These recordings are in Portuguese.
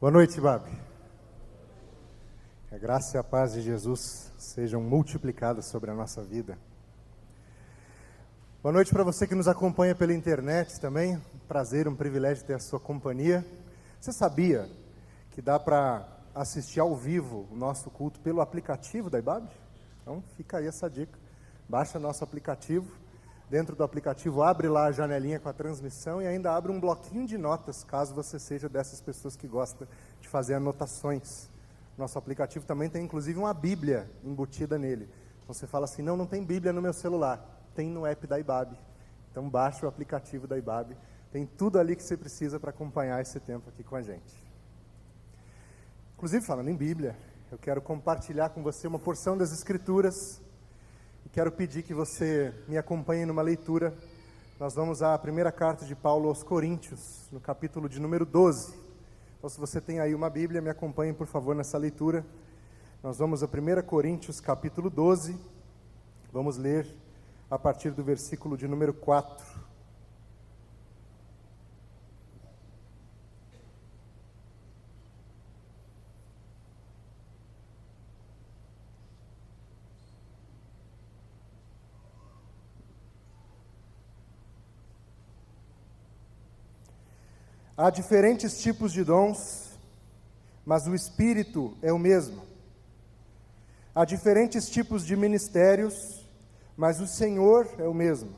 Boa noite, Babi. Que a graça e a paz de Jesus sejam multiplicadas sobre a nossa vida. Boa noite para você que nos acompanha pela internet também. Prazer, um privilégio ter a sua companhia. Você sabia que dá para assistir ao vivo o nosso culto pelo aplicativo da IBAB? Então fica aí essa dica. Baixa nosso aplicativo. Dentro do aplicativo, abre lá a janelinha com a transmissão e ainda abre um bloquinho de notas, caso você seja dessas pessoas que gosta de fazer anotações. Nosso aplicativo também tem inclusive uma Bíblia embutida nele. Então você fala assim: não, não tem Bíblia no meu celular. Tem no app da IBAB. Então baixa o aplicativo da IBAB. Tem tudo ali que você precisa para acompanhar esse tempo aqui com a gente. Inclusive, falando em Bíblia, eu quero compartilhar com você uma porção das Escrituras Quero pedir que você me acompanhe numa leitura. Nós vamos à primeira carta de Paulo aos Coríntios, no capítulo de número 12. Então, se você tem aí uma Bíblia, me acompanhe, por favor, nessa leitura. Nós vamos a 1 Coríntios, capítulo 12. Vamos ler a partir do versículo de número 4. Há diferentes tipos de dons, mas o Espírito é o mesmo. Há diferentes tipos de ministérios, mas o Senhor é o mesmo.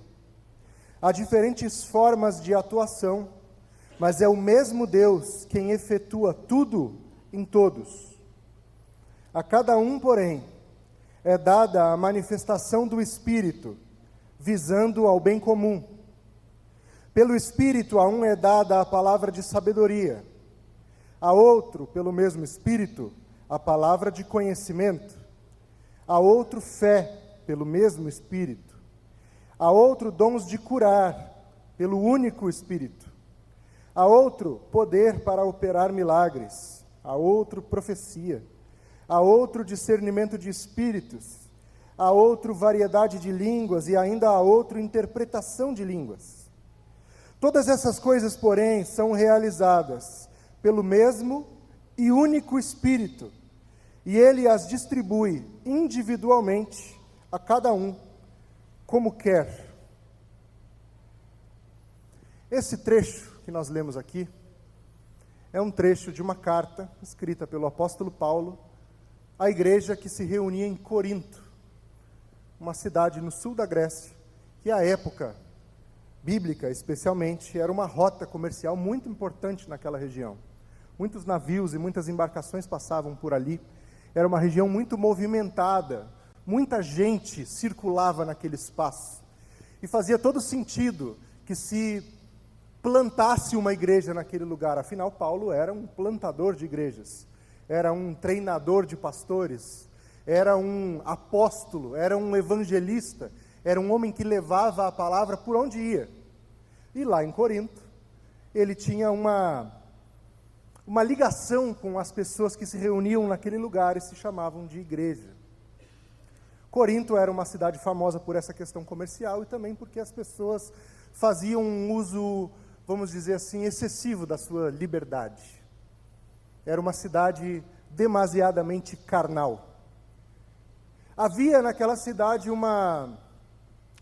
Há diferentes formas de atuação, mas é o mesmo Deus quem efetua tudo em todos. A cada um, porém, é dada a manifestação do Espírito, visando ao bem comum. Pelo Espírito, a um é dada a palavra de sabedoria, a outro, pelo mesmo Espírito, a palavra de conhecimento, a outro, fé, pelo mesmo Espírito, a outro, dons de curar, pelo único Espírito, a outro, poder para operar milagres, a outro, profecia, a outro, discernimento de espíritos, a outro, variedade de línguas e ainda a outro, interpretação de línguas. Todas essas coisas, porém, são realizadas pelo mesmo e único Espírito, e ele as distribui individualmente a cada um, como quer. Esse trecho que nós lemos aqui é um trecho de uma carta escrita pelo apóstolo Paulo à igreja que se reunia em Corinto, uma cidade no sul da Grécia, que à época bíblica, especialmente, era uma rota comercial muito importante naquela região. Muitos navios e muitas embarcações passavam por ali. Era uma região muito movimentada, muita gente circulava naquele espaço. E fazia todo sentido que se plantasse uma igreja naquele lugar. Afinal, Paulo era um plantador de igrejas, era um treinador de pastores, era um apóstolo, era um evangelista era um homem que levava a palavra por onde ia. E lá em Corinto, ele tinha uma, uma ligação com as pessoas que se reuniam naquele lugar e se chamavam de igreja. Corinto era uma cidade famosa por essa questão comercial e também porque as pessoas faziam um uso, vamos dizer assim, excessivo da sua liberdade. Era uma cidade demasiadamente carnal. Havia naquela cidade uma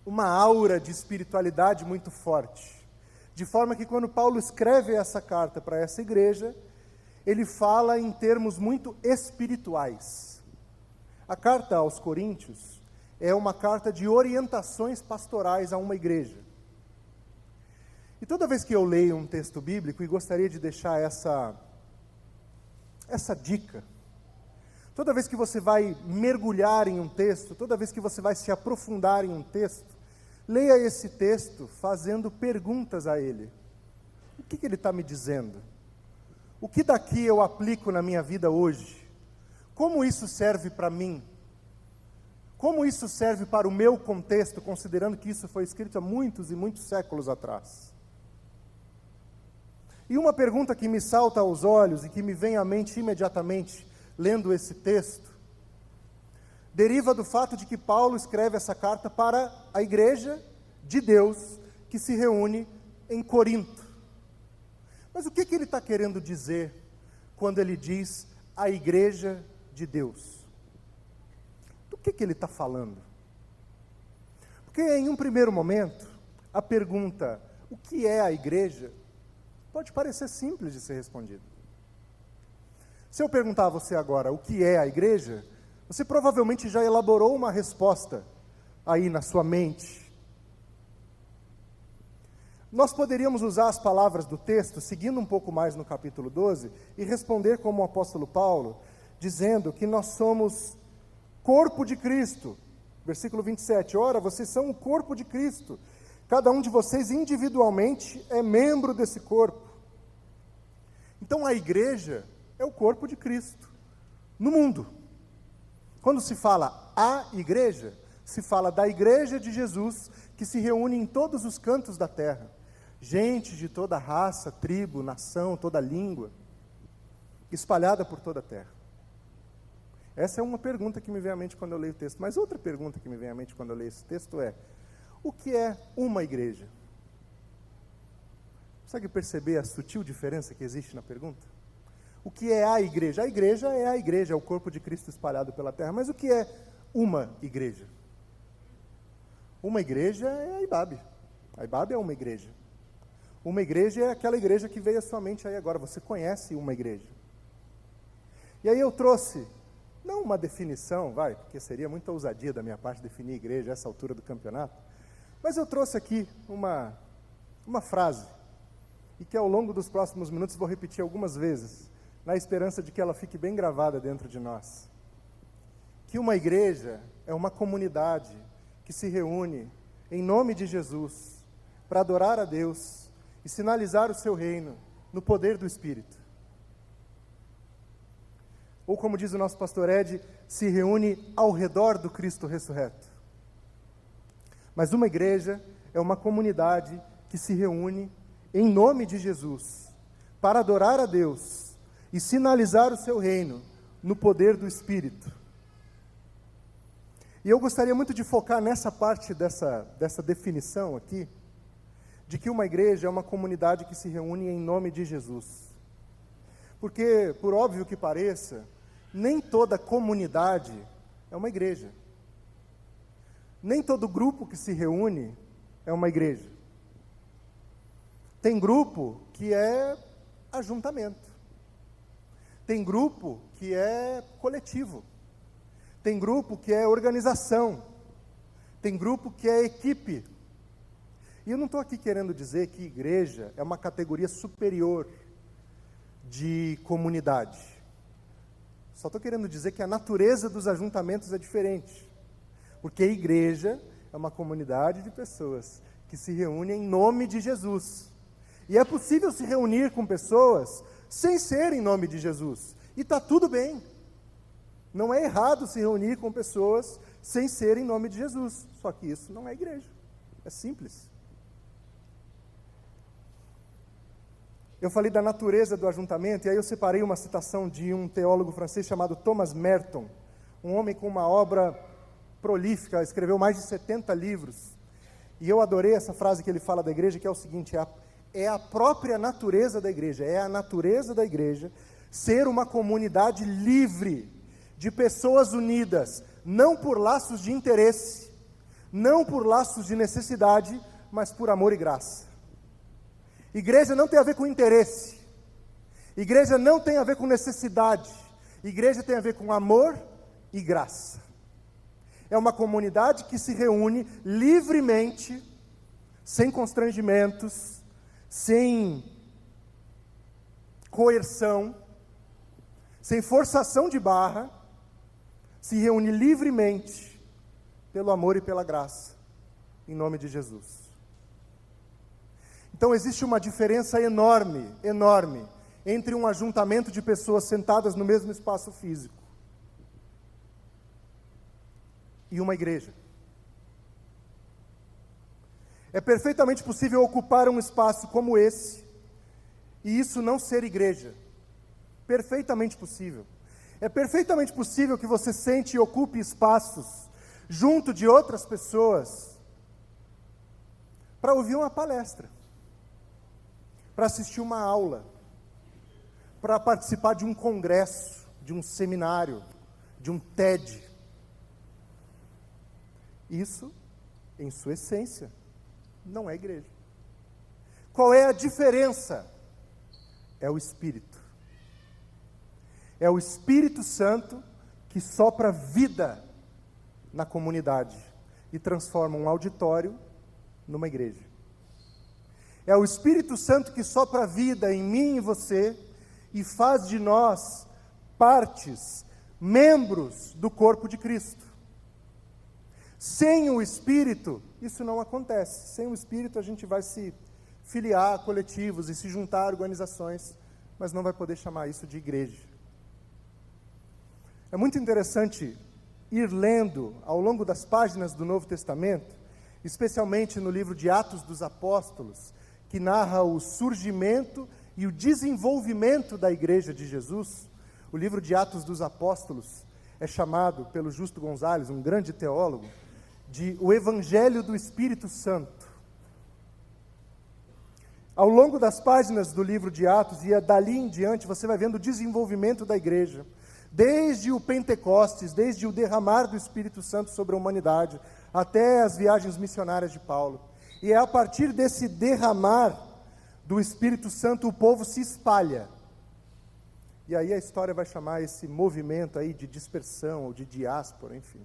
uma aura de espiritualidade muito forte. De forma que quando Paulo escreve essa carta para essa igreja, ele fala em termos muito espirituais. A carta aos Coríntios é uma carta de orientações pastorais a uma igreja. E toda vez que eu leio um texto bíblico, e gostaria de deixar essa, essa dica, toda vez que você vai mergulhar em um texto, toda vez que você vai se aprofundar em um texto, Leia esse texto fazendo perguntas a ele. O que, que ele está me dizendo? O que daqui eu aplico na minha vida hoje? Como isso serve para mim? Como isso serve para o meu contexto, considerando que isso foi escrito há muitos e muitos séculos atrás? E uma pergunta que me salta aos olhos e que me vem à mente imediatamente, lendo esse texto, deriva do fato de que Paulo escreve essa carta para a igreja de Deus que se reúne em Corinto. Mas o que, que ele está querendo dizer quando ele diz a igreja de Deus. Do que, que ele está falando? Porque em um primeiro momento, a pergunta, o que é a igreja, pode parecer simples de ser respondida. Se eu perguntar a você agora o que é a igreja, você provavelmente já elaborou uma resposta aí na sua mente. Nós poderíamos usar as palavras do texto, seguindo um pouco mais no capítulo 12, e responder como o apóstolo Paulo, dizendo que nós somos corpo de Cristo. Versículo 27. Ora, vocês são o corpo de Cristo. Cada um de vocês individualmente é membro desse corpo. Então a igreja é o corpo de Cristo no mundo. Quando se fala a igreja, se fala da igreja de Jesus que se reúne em todos os cantos da terra gente de toda raça, tribo, nação, toda língua, espalhada por toda a terra. Essa é uma pergunta que me vem à mente quando eu leio o texto. Mas outra pergunta que me vem à mente quando eu leio esse texto é: o que é uma igreja? Consegue perceber a sutil diferença que existe na pergunta? O que é a igreja? A igreja é a igreja, é o corpo de Cristo espalhado pela terra. Mas o que é uma igreja? Uma igreja é a IBAB. A IBAB é uma igreja. Uma igreja é aquela igreja que veio à sua mente aí agora. Você conhece uma igreja. E aí eu trouxe, não uma definição, vai, porque seria muita ousadia da minha parte definir igreja a essa altura do campeonato, mas eu trouxe aqui uma, uma frase, e que ao longo dos próximos minutos vou repetir algumas vezes, na esperança de que ela fique bem gravada dentro de nós. Que uma igreja é uma comunidade que se reúne em nome de Jesus para adorar a Deus e sinalizar o seu reino no poder do Espírito. Ou, como diz o nosso pastor Ed, se reúne ao redor do Cristo ressurreto. Mas uma igreja é uma comunidade que se reúne em nome de Jesus para adorar a Deus e sinalizar o seu reino no poder do Espírito. E eu gostaria muito de focar nessa parte dessa, dessa definição aqui de que uma igreja é uma comunidade que se reúne em nome de Jesus. Porque, por óbvio que pareça, nem toda comunidade é uma igreja. Nem todo grupo que se reúne é uma igreja. Tem grupo que é ajuntamento. Tem grupo que é coletivo. Tem grupo que é organização. Tem grupo que é equipe. E eu não estou aqui querendo dizer que igreja é uma categoria superior de comunidade. Só estou querendo dizer que a natureza dos ajuntamentos é diferente. Porque igreja é uma comunidade de pessoas que se reúnem em nome de Jesus. E é possível se reunir com pessoas sem ser em nome de Jesus. E está tudo bem. Não é errado se reunir com pessoas sem ser em nome de Jesus. Só que isso não é igreja. É simples. Eu falei da natureza do ajuntamento, e aí eu separei uma citação de um teólogo francês chamado Thomas Merton, um homem com uma obra prolífica, escreveu mais de 70 livros. E eu adorei essa frase que ele fala da igreja, que é o seguinte: é a, é a própria natureza da igreja, é a natureza da igreja ser uma comunidade livre de pessoas unidas, não por laços de interesse, não por laços de necessidade, mas por amor e graça. Igreja não tem a ver com interesse. Igreja não tem a ver com necessidade. Igreja tem a ver com amor e graça. É uma comunidade que se reúne livremente, sem constrangimentos, sem coerção, sem forçação de barra, se reúne livremente pelo amor e pela graça, em nome de Jesus. Então existe uma diferença enorme, enorme, entre um ajuntamento de pessoas sentadas no mesmo espaço físico e uma igreja. É perfeitamente possível ocupar um espaço como esse e isso não ser igreja. Perfeitamente possível. É perfeitamente possível que você sente e ocupe espaços junto de outras pessoas para ouvir uma palestra para assistir uma aula, para participar de um congresso, de um seminário, de um TED. Isso, em sua essência, não é igreja. Qual é a diferença? É o Espírito. É o Espírito Santo que sopra vida na comunidade e transforma um auditório numa igreja. É o Espírito Santo que sopra vida em mim e você e faz de nós partes, membros do corpo de Cristo. Sem o Espírito, isso não acontece. Sem o Espírito, a gente vai se filiar a coletivos e se juntar a organizações, mas não vai poder chamar isso de igreja. É muito interessante ir lendo ao longo das páginas do Novo Testamento, especialmente no livro de Atos dos Apóstolos, que narra o surgimento e o desenvolvimento da igreja de Jesus. O livro de Atos dos Apóstolos é chamado pelo Justo Gonzalez, um grande teólogo, de o Evangelho do Espírito Santo. Ao longo das páginas do livro de Atos e dali em diante, você vai vendo o desenvolvimento da igreja, desde o Pentecostes, desde o derramar do Espírito Santo sobre a humanidade, até as viagens missionárias de Paulo. E é a partir desse derramar do Espírito Santo o povo se espalha. E aí a história vai chamar esse movimento aí de dispersão ou de diáspora, enfim.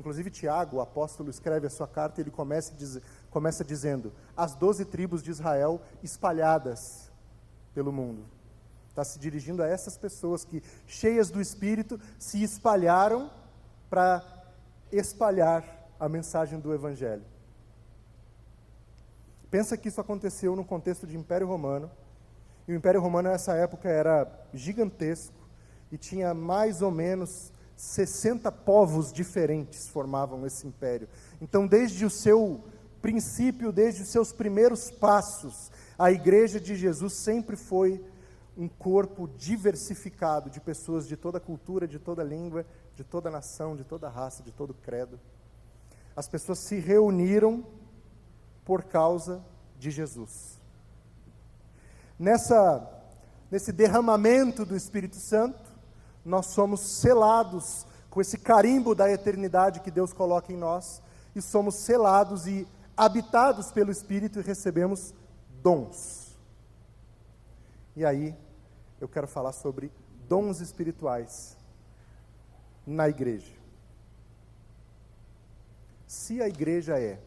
Inclusive, Tiago, o apóstolo, escreve a sua carta e ele começa, diz, começa dizendo: as doze tribos de Israel espalhadas pelo mundo. Está se dirigindo a essas pessoas que, cheias do Espírito, se espalharam para espalhar a mensagem do Evangelho. Pensa que isso aconteceu no contexto de Império Romano. E o Império Romano, nessa época, era gigantesco e tinha mais ou menos 60 povos diferentes formavam esse império. Então, desde o seu princípio, desde os seus primeiros passos, a igreja de Jesus sempre foi um corpo diversificado de pessoas de toda cultura, de toda língua, de toda nação, de toda raça, de todo credo. As pessoas se reuniram por causa de Jesus. Nessa nesse derramamento do Espírito Santo, nós somos selados com esse carimbo da eternidade que Deus coloca em nós, e somos selados e habitados pelo Espírito e recebemos dons. E aí, eu quero falar sobre dons espirituais na igreja. Se a igreja é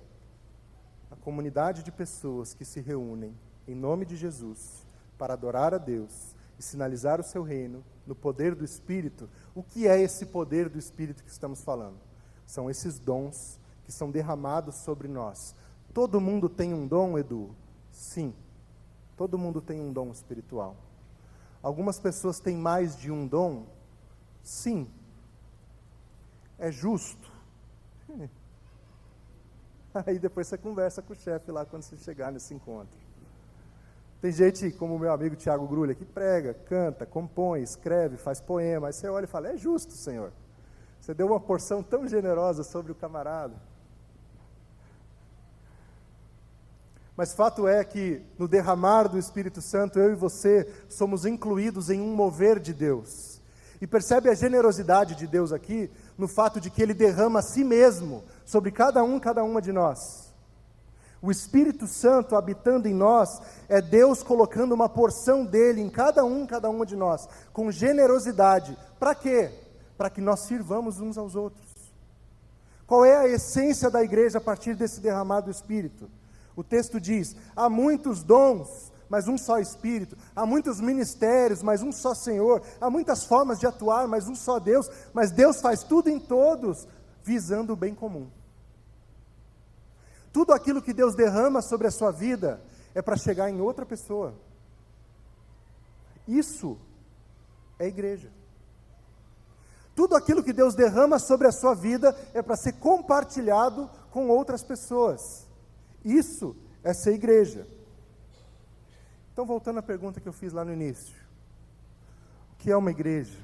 a comunidade de pessoas que se reúnem em nome de Jesus para adorar a Deus e sinalizar o seu reino, no poder do Espírito, o que é esse poder do Espírito que estamos falando? São esses dons que são derramados sobre nós. Todo mundo tem um dom, Edu? Sim. Todo mundo tem um dom espiritual. Algumas pessoas têm mais de um dom? Sim. É justo? Aí depois você conversa com o chefe lá quando você chegar nesse encontro. Tem gente como o meu amigo Tiago Grulha que prega, canta, compõe, escreve, faz poema. Aí você olha e fala: é justo, Senhor. Você deu uma porção tão generosa sobre o camarada. Mas fato é que no derramar do Espírito Santo, eu e você somos incluídos em um mover de Deus. E percebe a generosidade de Deus aqui no fato de que Ele derrama a si mesmo sobre cada um, cada uma de nós. O Espírito Santo habitando em nós é Deus colocando uma porção dele em cada um, cada uma de nós, com generosidade. Para quê? Para que nós sirvamos uns aos outros. Qual é a essência da igreja a partir desse derramado Espírito? O texto diz: há muitos dons, mas um só Espírito. Há muitos ministérios, mas um só Senhor. Há muitas formas de atuar, mas um só Deus. Mas Deus faz tudo em todos, visando o bem comum. Tudo aquilo que Deus derrama sobre a sua vida é para chegar em outra pessoa. Isso é igreja. Tudo aquilo que Deus derrama sobre a sua vida é para ser compartilhado com outras pessoas. Isso é ser igreja. Então, voltando à pergunta que eu fiz lá no início: o que é uma igreja?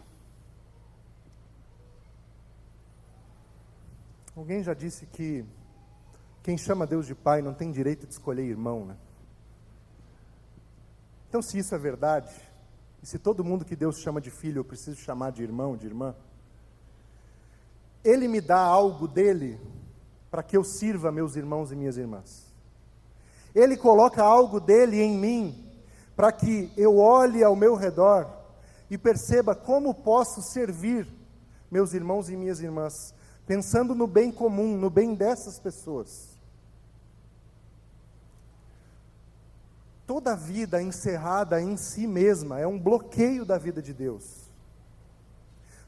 Alguém já disse que quem chama Deus de Pai não tem direito de escolher irmão, né? Então, se isso é verdade, e se todo mundo que Deus chama de filho eu preciso chamar de irmão, de irmã, Ele me dá algo dele para que eu sirva meus irmãos e minhas irmãs. Ele coloca algo dele em mim para que eu olhe ao meu redor e perceba como posso servir meus irmãos e minhas irmãs, pensando no bem comum, no bem dessas pessoas. Toda vida encerrada em si mesma é um bloqueio da vida de Deus.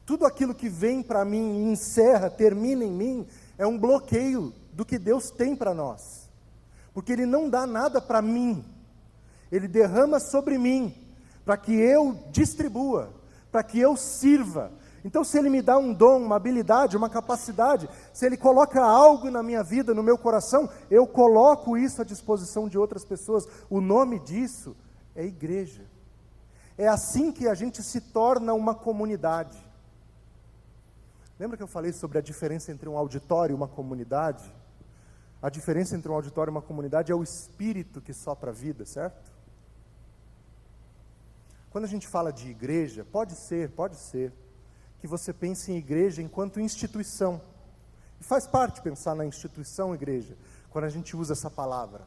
Tudo aquilo que vem para mim, encerra, termina em mim, é um bloqueio do que Deus tem para nós. Porque Ele não dá nada para mim, Ele derrama sobre mim, para que eu distribua, para que eu sirva. Então, se Ele me dá um dom, uma habilidade, uma capacidade, se Ele coloca algo na minha vida, no meu coração, eu coloco isso à disposição de outras pessoas. O nome disso é igreja. É assim que a gente se torna uma comunidade. Lembra que eu falei sobre a diferença entre um auditório e uma comunidade? A diferença entre um auditório e uma comunidade é o espírito que sopra a vida, certo? Quando a gente fala de igreja, pode ser, pode ser, que você pense em igreja enquanto instituição. E faz parte pensar na instituição igreja, quando a gente usa essa palavra.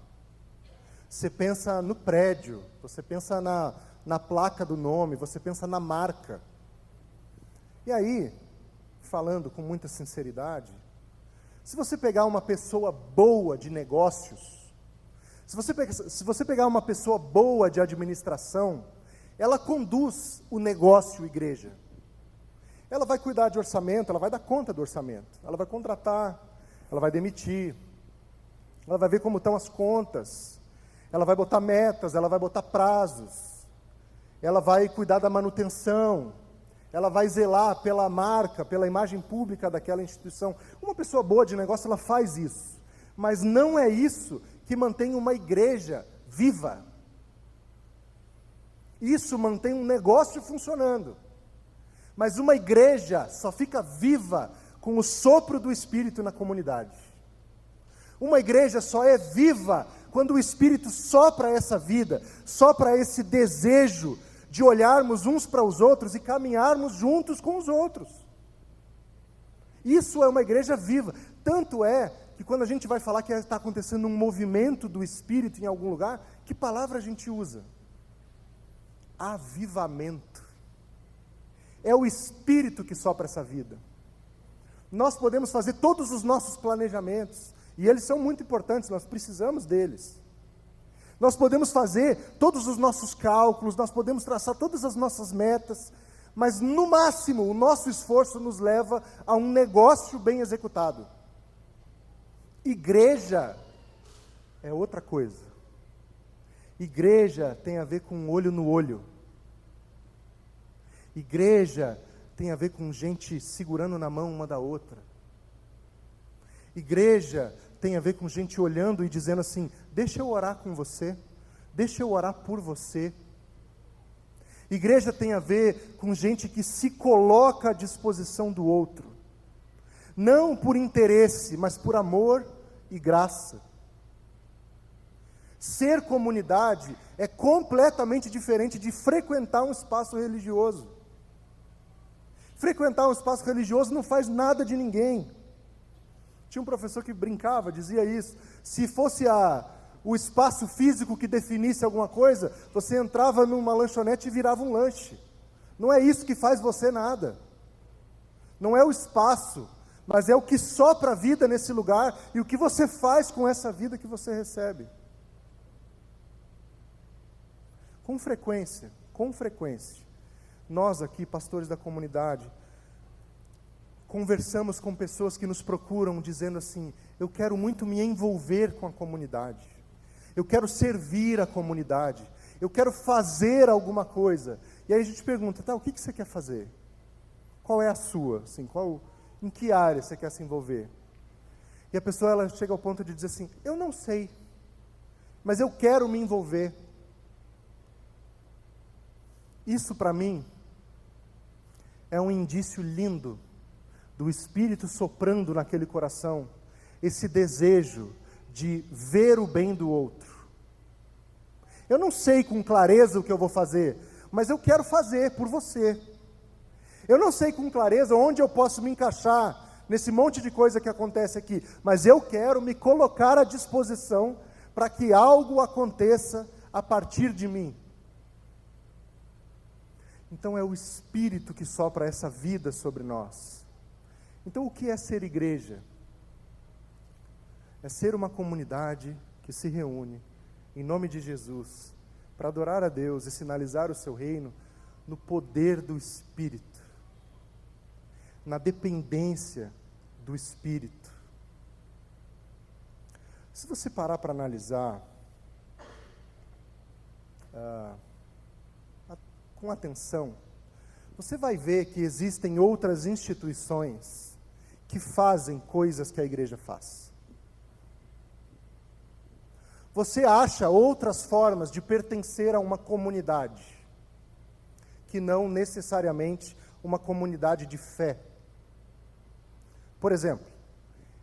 Você pensa no prédio, você pensa na, na placa do nome, você pensa na marca. E aí, falando com muita sinceridade, se você pegar uma pessoa boa de negócios, se você, se você pegar uma pessoa boa de administração, ela conduz o negócio igreja. Ela vai cuidar de orçamento, ela vai dar conta do orçamento, ela vai contratar, ela vai demitir, ela vai ver como estão as contas, ela vai botar metas, ela vai botar prazos, ela vai cuidar da manutenção, ela vai zelar pela marca, pela imagem pública daquela instituição. Uma pessoa boa de negócio, ela faz isso. Mas não é isso que mantém uma igreja viva. Isso mantém um negócio funcionando. Mas uma igreja só fica viva com o sopro do Espírito na comunidade. Uma igreja só é viva quando o Espírito sopra essa vida, sopra esse desejo de olharmos uns para os outros e caminharmos juntos com os outros. Isso é uma igreja viva. Tanto é que quando a gente vai falar que está acontecendo um movimento do Espírito em algum lugar, que palavra a gente usa? Avivamento. É o Espírito que sopra essa vida. Nós podemos fazer todos os nossos planejamentos, e eles são muito importantes, nós precisamos deles. Nós podemos fazer todos os nossos cálculos, nós podemos traçar todas as nossas metas, mas no máximo o nosso esforço nos leva a um negócio bem executado. Igreja é outra coisa. Igreja tem a ver com olho no olho. Igreja tem a ver com gente segurando na mão uma da outra. Igreja tem a ver com gente olhando e dizendo assim: deixa eu orar com você, deixa eu orar por você. Igreja tem a ver com gente que se coloca à disposição do outro, não por interesse, mas por amor e graça. Ser comunidade é completamente diferente de frequentar um espaço religioso. Frequentar um espaço religioso não faz nada de ninguém. Tinha um professor que brincava, dizia isso. Se fosse a, o espaço físico que definisse alguma coisa, você entrava numa lanchonete e virava um lanche. Não é isso que faz você nada. Não é o espaço, mas é o que sopra a vida nesse lugar e o que você faz com essa vida que você recebe. Com frequência, com frequência, nós aqui, pastores da comunidade, conversamos com pessoas que nos procuram dizendo assim: eu quero muito me envolver com a comunidade, eu quero servir a comunidade, eu quero fazer alguma coisa. E aí a gente pergunta: tá, o que, que você quer fazer? Qual é a sua? Assim, qual, em que área você quer se envolver? E a pessoa ela chega ao ponto de dizer assim: eu não sei, mas eu quero me envolver. Isso para mim é um indício lindo do Espírito soprando naquele coração, esse desejo de ver o bem do outro. Eu não sei com clareza o que eu vou fazer, mas eu quero fazer por você. Eu não sei com clareza onde eu posso me encaixar nesse monte de coisa que acontece aqui, mas eu quero me colocar à disposição para que algo aconteça a partir de mim. Então é o Espírito que sopra essa vida sobre nós. Então o que é ser igreja? É ser uma comunidade que se reúne em nome de Jesus para adorar a Deus e sinalizar o seu reino no poder do Espírito, na dependência do Espírito. Se você parar para analisar ah, com atenção, você vai ver que existem outras instituições que fazem coisas que a igreja faz. Você acha outras formas de pertencer a uma comunidade, que não necessariamente uma comunidade de fé. Por exemplo,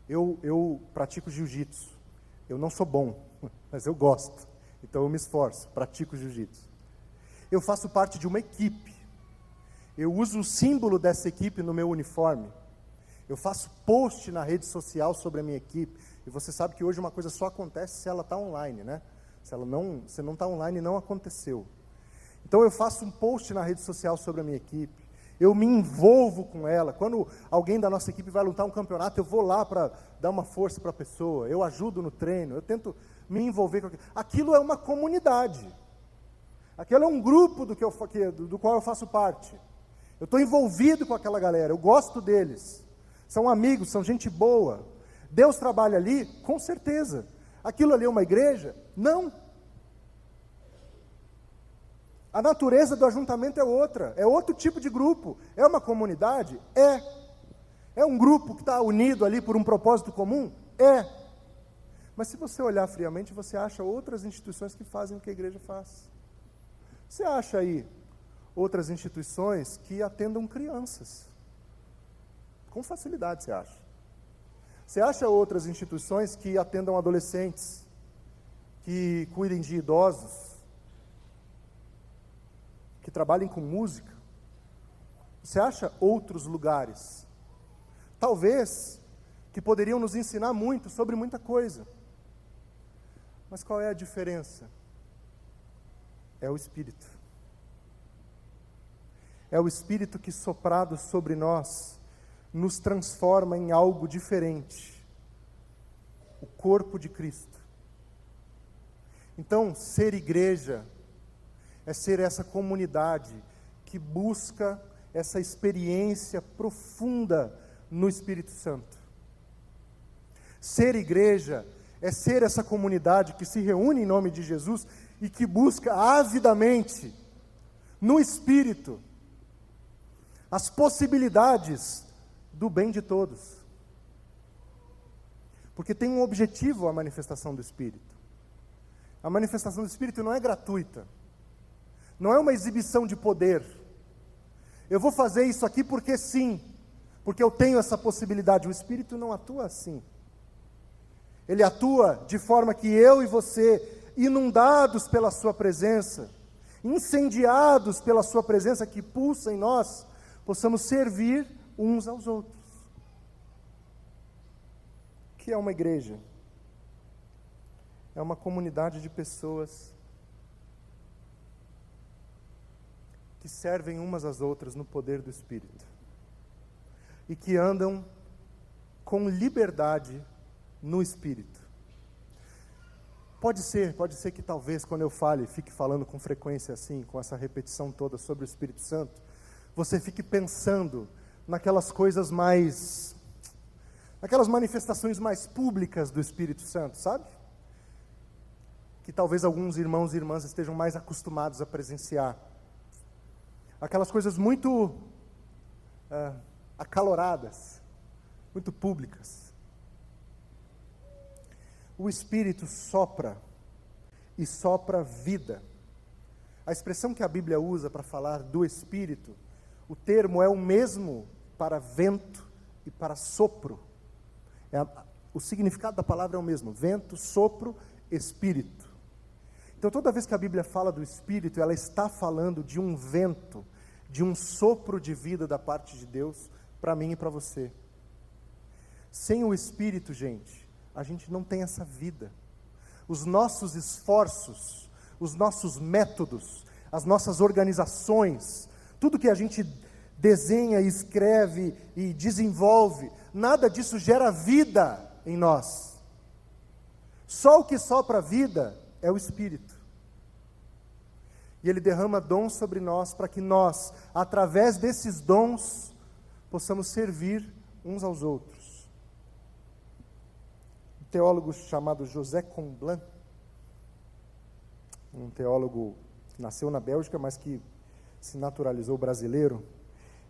eu, eu pratico jiu-jitsu. Eu não sou bom, mas eu gosto. Então eu me esforço, pratico jiu-jitsu. Eu faço parte de uma equipe. Eu uso o símbolo dessa equipe no meu uniforme. Eu faço post na rede social sobre a minha equipe. E você sabe que hoje uma coisa só acontece se ela está online, né? Se ela não, se não está online, não aconteceu. Então eu faço um post na rede social sobre a minha equipe eu me envolvo com ela. Quando alguém da nossa equipe vai lutar um campeonato, eu vou lá para dar uma força para a pessoa, eu ajudo no treino, eu tento me envolver com aquilo. Aquilo é uma comunidade. Aquilo é um grupo do, que eu, do, do qual eu faço parte. Eu estou envolvido com aquela galera, eu gosto deles. São amigos, são gente boa. Deus trabalha ali? Com certeza. Aquilo ali é uma igreja? Não. A natureza do ajuntamento é outra, é outro tipo de grupo. É uma comunidade? É. É um grupo que está unido ali por um propósito comum? É. Mas se você olhar friamente, você acha outras instituições que fazem o que a igreja faz. Você acha aí outras instituições que atendam crianças? Com facilidade, você acha. Você acha outras instituições que atendam adolescentes, que cuidem de idosos, que trabalhem com música. Você acha outros lugares? Talvez que poderiam nos ensinar muito sobre muita coisa. Mas qual é a diferença? É o Espírito. É o Espírito que, soprado sobre nós, nos transforma em algo diferente o corpo de Cristo. Então, ser igreja é ser essa comunidade que busca essa experiência profunda no Espírito Santo. Ser igreja é ser essa comunidade que se reúne em nome de Jesus e que busca avidamente, no Espírito, as possibilidades do bem de todos. Porque tem um objetivo a manifestação do Espírito. A manifestação do Espírito não é gratuita. Não é uma exibição de poder. Eu vou fazer isso aqui porque sim, porque eu tenho essa possibilidade. O Espírito não atua assim. Ele atua de forma que eu e você, inundados pela Sua presença, incendiados pela Sua presença que pulsa em nós, possamos servir uns aos outros. O que é uma igreja? É uma comunidade de pessoas que servem umas às outras no poder do Espírito e que andam com liberdade no Espírito. Pode ser, pode ser que talvez quando eu fale, fique falando com frequência assim, com essa repetição toda sobre o Espírito Santo, você fique pensando naquelas coisas mais. naquelas manifestações mais públicas do Espírito Santo, sabe? Que talvez alguns irmãos e irmãs estejam mais acostumados a presenciar aquelas coisas muito uh, acaloradas, muito públicas. O Espírito sopra e sopra vida. A expressão que a Bíblia usa para falar do Espírito, o termo é o mesmo para vento e para sopro. É, o significado da palavra é o mesmo: vento, sopro, espírito. Então, toda vez que a Bíblia fala do Espírito, ela está falando de um vento, de um sopro de vida da parte de Deus para mim e para você. Sem o Espírito, gente, a gente não tem essa vida. Os nossos esforços, os nossos métodos, as nossas organizações, tudo que a gente desenha, escreve e desenvolve, nada disso gera vida em nós. Só o que sopra vida é o Espírito. E Ele derrama dons sobre nós para que nós, através desses dons, possamos servir uns aos outros. Teólogo chamado José Comblan, um teólogo que nasceu na Bélgica, mas que se naturalizou brasileiro,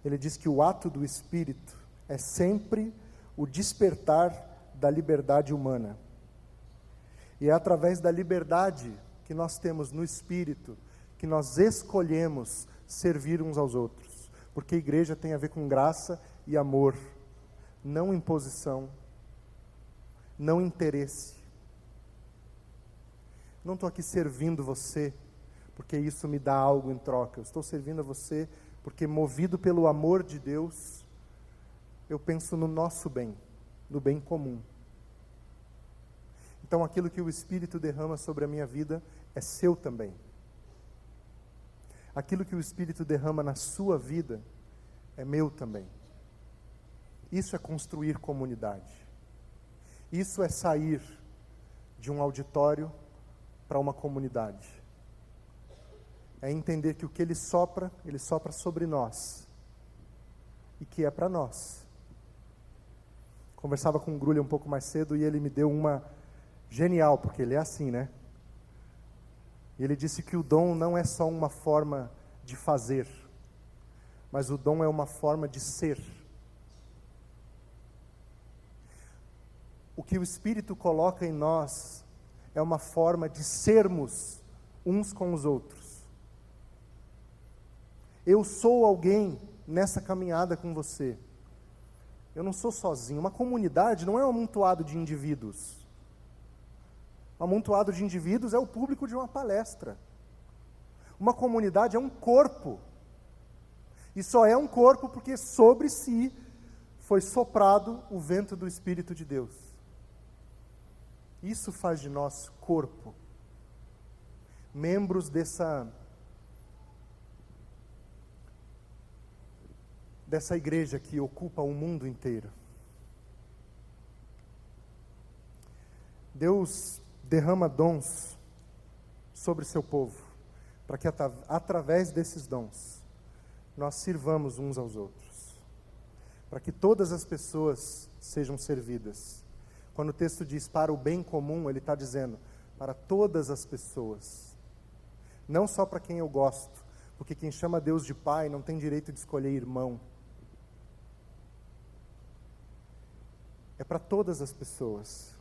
ele diz que o ato do Espírito é sempre o despertar da liberdade humana. E é através da liberdade que nós temos no Espírito que nós escolhemos servir uns aos outros. Porque igreja tem a ver com graça e amor, não imposição, não interesse. Não estou aqui servindo você porque isso me dá algo em troca. Eu estou servindo a você porque, movido pelo amor de Deus, eu penso no nosso bem, no bem comum. Então, aquilo que o Espírito derrama sobre a minha vida é seu também. Aquilo que o Espírito derrama na sua vida é meu também. Isso é construir comunidade. Isso é sair de um auditório para uma comunidade é entender que o que ele sopra, ele sopra sobre nós. E que é para nós. Conversava com o Grulha um pouco mais cedo e ele me deu uma genial, porque ele é assim, né? E ele disse que o dom não é só uma forma de fazer, mas o dom é uma forma de ser. O que o Espírito coloca em nós é uma forma de sermos uns com os outros. Eu sou alguém nessa caminhada com você. Eu não sou sozinho. Uma comunidade não é um amontoado de indivíduos. Um amontoado de indivíduos é o público de uma palestra. Uma comunidade é um corpo. E só é um corpo porque sobre si foi soprado o vento do Espírito de Deus. Isso faz de nós corpo. Membros dessa dessa igreja que ocupa o mundo inteiro. Deus derrama dons sobre seu povo, para que através desses dons nós sirvamos uns aos outros, para que todas as pessoas sejam servidas. Quando o texto diz para o bem comum, ele está dizendo para todas as pessoas, não só para quem eu gosto, porque quem chama Deus de Pai não tem direito de escolher irmão. é para todas as pessoas.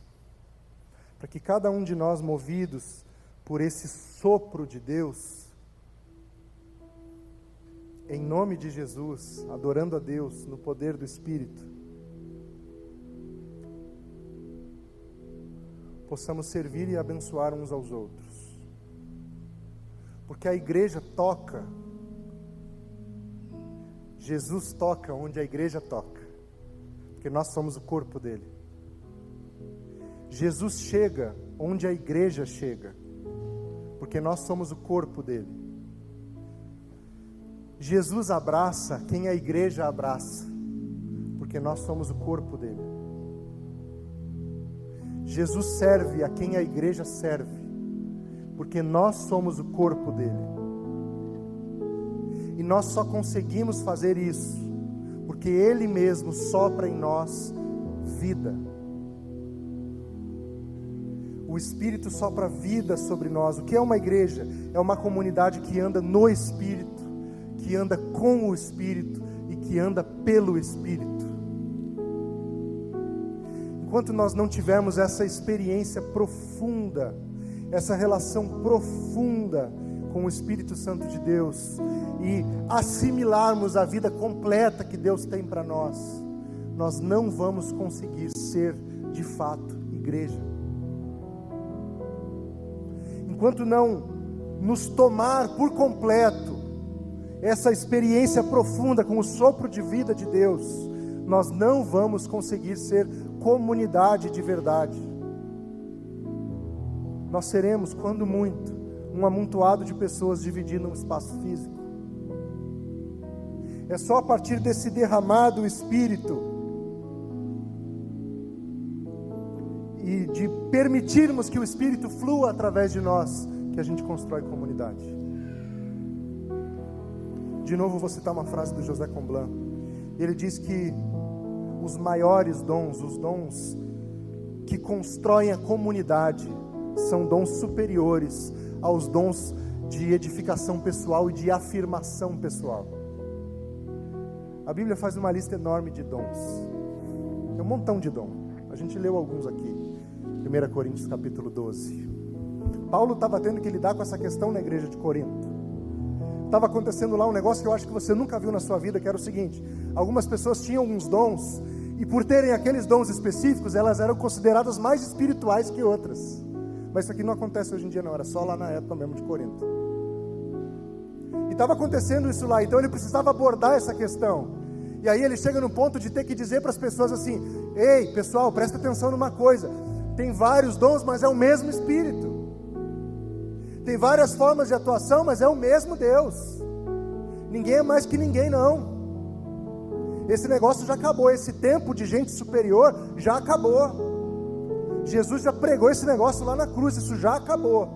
Para que cada um de nós, movidos por esse sopro de Deus, em nome de Jesus, adorando a Deus no poder do Espírito, possamos servir e abençoar uns aos outros. Porque a igreja toca, Jesus toca onde a igreja toca porque nós somos o corpo dele. Jesus chega onde a igreja chega, porque nós somos o corpo dele. Jesus abraça quem a igreja abraça, porque nós somos o corpo dele. Jesus serve a quem a igreja serve, porque nós somos o corpo dele. E nós só conseguimos fazer isso porque Ele mesmo sopra em nós vida. O Espírito sopra vida sobre nós. O que é uma igreja? É uma comunidade que anda no Espírito, que anda com o Espírito e que anda pelo Espírito. Enquanto nós não tivermos essa experiência profunda, essa relação profunda com o Espírito Santo de Deus e assimilarmos a vida completa que Deus tem para nós, nós não vamos conseguir ser de fato igreja. enquanto não nos tomar por completo essa experiência profunda com o sopro de vida de Deus, nós não vamos conseguir ser comunidade de verdade. Nós seremos, quando muito, um amontoado de pessoas dividindo um espaço físico. É só a partir desse derramado Espírito e de permitirmos que o Espírito flua através de nós que a gente constrói comunidade. De novo, vou citar uma frase do José Comblan. Ele diz que os maiores dons, os dons que constroem a comunidade, são dons superiores aos dons de edificação pessoal e de afirmação pessoal. A Bíblia faz uma lista enorme de dons. É um montão de dom. A gente leu alguns aqui. 1 Coríntios capítulo 12. Paulo estava tendo que lidar com essa questão na igreja de Corinto. Estava acontecendo lá um negócio que eu acho que você nunca viu na sua vida, que era o seguinte: algumas pessoas tinham alguns dons, e por terem aqueles dons específicos, elas eram consideradas mais espirituais que outras. Mas isso aqui não acontece hoje em dia, não, era só lá na época mesmo de Corinto. E estava acontecendo isso lá, então ele precisava abordar essa questão. E aí ele chega no ponto de ter que dizer para as pessoas assim: ei, pessoal, presta atenção numa coisa. Tem vários dons, mas é o mesmo Espírito. Tem várias formas de atuação, mas é o mesmo Deus. Ninguém é mais que ninguém, não. Esse negócio já acabou. Esse tempo de gente superior já acabou. Jesus já pregou esse negócio lá na cruz, isso já acabou.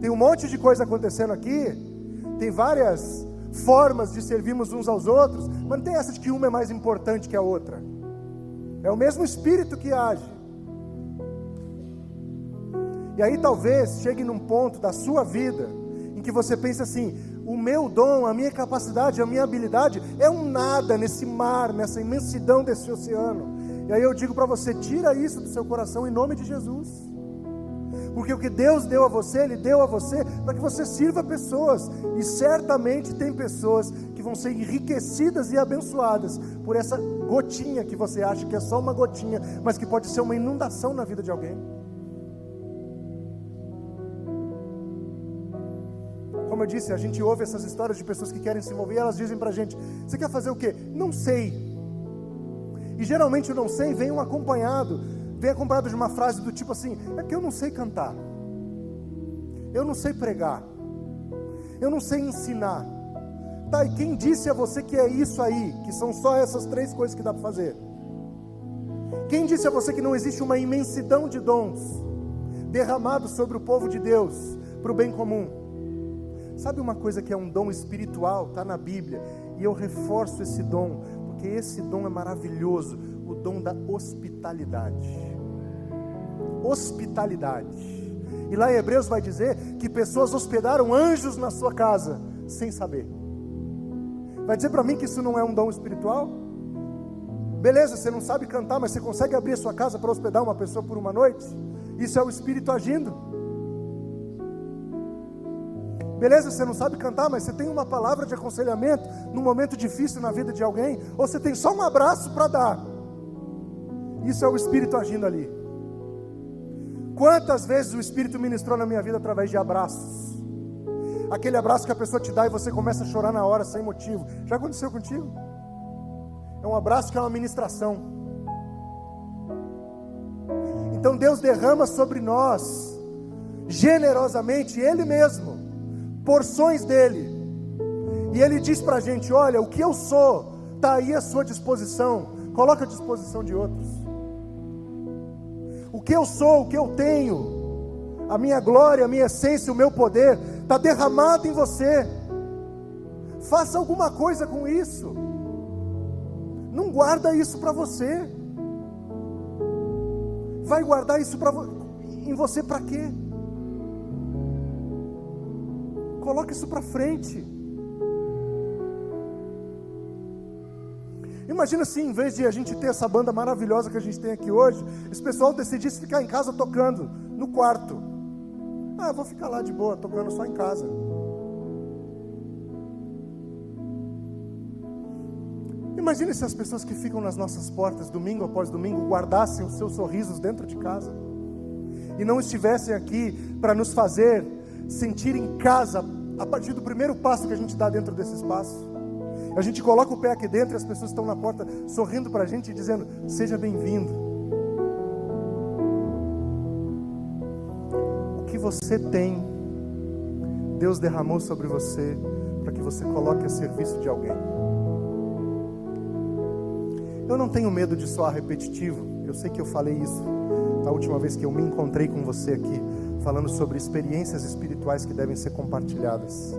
Tem um monte de coisa acontecendo aqui, tem várias formas de servirmos uns aos outros, mas não tem essa de que uma é mais importante que a outra. É o mesmo Espírito que age. E aí talvez chegue num ponto da sua vida em que você pense assim: o meu dom, a minha capacidade, a minha habilidade é um nada nesse mar, nessa imensidão desse oceano. E aí eu digo para você: tira isso do seu coração em nome de Jesus. Porque o que Deus deu a você, Ele deu a você para que você sirva pessoas. E certamente tem pessoas que vão ser enriquecidas e abençoadas por essa gotinha que você acha que é só uma gotinha, mas que pode ser uma inundação na vida de alguém. Como eu disse, a gente ouve essas histórias de pessoas que querem se envolver e elas dizem para a gente: Você quer fazer o quê? Não sei. E geralmente o não sei vem um acompanhado, vem acompanhado de uma frase do tipo assim: É que eu não sei cantar, eu não sei pregar, eu não sei ensinar. Tá, e quem disse a você que é isso aí, que são só essas três coisas que dá para fazer? Quem disse a você que não existe uma imensidão de dons derramados sobre o povo de Deus para o bem comum? Sabe uma coisa que é um dom espiritual? Está na Bíblia. E eu reforço esse dom, porque esse dom é maravilhoso o dom da hospitalidade. Hospitalidade. E lá em Hebreus vai dizer que pessoas hospedaram anjos na sua casa, sem saber. Vai dizer para mim que isso não é um dom espiritual? Beleza, você não sabe cantar, mas você consegue abrir a sua casa para hospedar uma pessoa por uma noite? Isso é o Espírito agindo. Beleza, você não sabe cantar, mas você tem uma palavra de aconselhamento num momento difícil na vida de alguém, ou você tem só um abraço para dar. Isso é o Espírito agindo ali. Quantas vezes o Espírito ministrou na minha vida através de abraços? Aquele abraço que a pessoa te dá e você começa a chorar na hora sem motivo. Já aconteceu contigo? É um abraço que é uma ministração. Então Deus derrama sobre nós generosamente Ele mesmo porções dele. E ele diz para a gente: olha, o que eu sou está aí à sua disposição, coloca à disposição de outros. O que eu sou, o que eu tenho, a minha glória, a minha essência, o meu poder, está derramado em você. Faça alguma coisa com isso. Não guarda isso para você. Vai guardar isso pra, em você para quê? Coloque isso para frente. Imagina se em vez de a gente ter essa banda maravilhosa que a gente tem aqui hoje, esse pessoal decidisse ficar em casa tocando, no quarto. Ah, vou ficar lá de boa, tocando só em casa. Imagine se as pessoas que ficam nas nossas portas, domingo após domingo, guardassem os seus sorrisos dentro de casa. e não estivessem aqui para nos fazer sentir em casa a partir do primeiro passo que a gente dá dentro desse espaço. A gente coloca o pé aqui dentro e as pessoas estão na porta sorrindo para a gente e dizendo: Seja bem-vindo. O que você tem, Deus derramou sobre você para que você coloque a serviço de alguém. Eu não tenho medo de soar repetitivo, eu sei que eu falei isso na última vez que eu me encontrei com você aqui, falando sobre experiências espirituais que devem ser compartilhadas.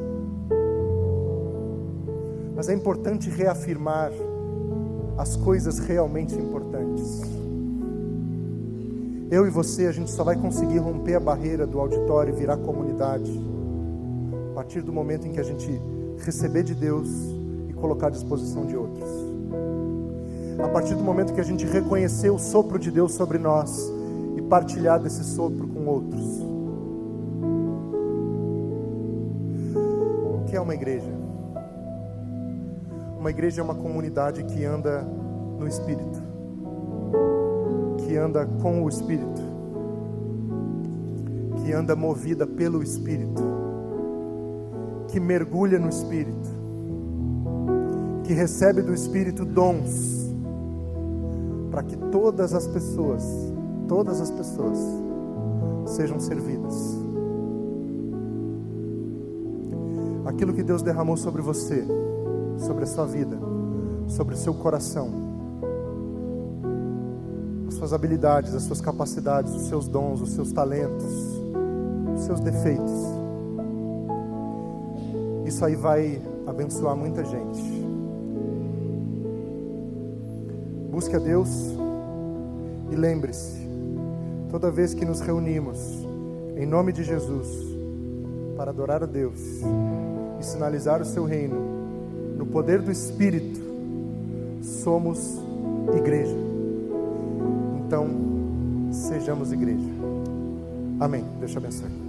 Mas é importante reafirmar as coisas realmente importantes. Eu e você, a gente só vai conseguir romper a barreira do auditório e virar comunidade a partir do momento em que a gente receber de Deus e colocar à disposição de outros. A partir do momento que a gente reconhecer o sopro de Deus sobre nós e partilhar desse sopro com outros. Que é uma igreja? Uma igreja é uma comunidade que anda no Espírito, que anda com o Espírito, que anda movida pelo Espírito, que mergulha no Espírito, que recebe do Espírito dons, para que todas as pessoas, todas as pessoas, sejam servidas. Aquilo que Deus derramou sobre você, sobre a sua vida, sobre o seu coração, as suas habilidades, as suas capacidades, os seus dons, os seus talentos, os seus defeitos. Isso aí vai abençoar muita gente. Busque a Deus e lembre-se, toda vez que nos reunimos, em nome de Jesus, para adorar a Deus e sinalizar o seu reino, no poder do Espírito, somos igreja. Então, sejamos igreja. Amém. Deus te abençoe.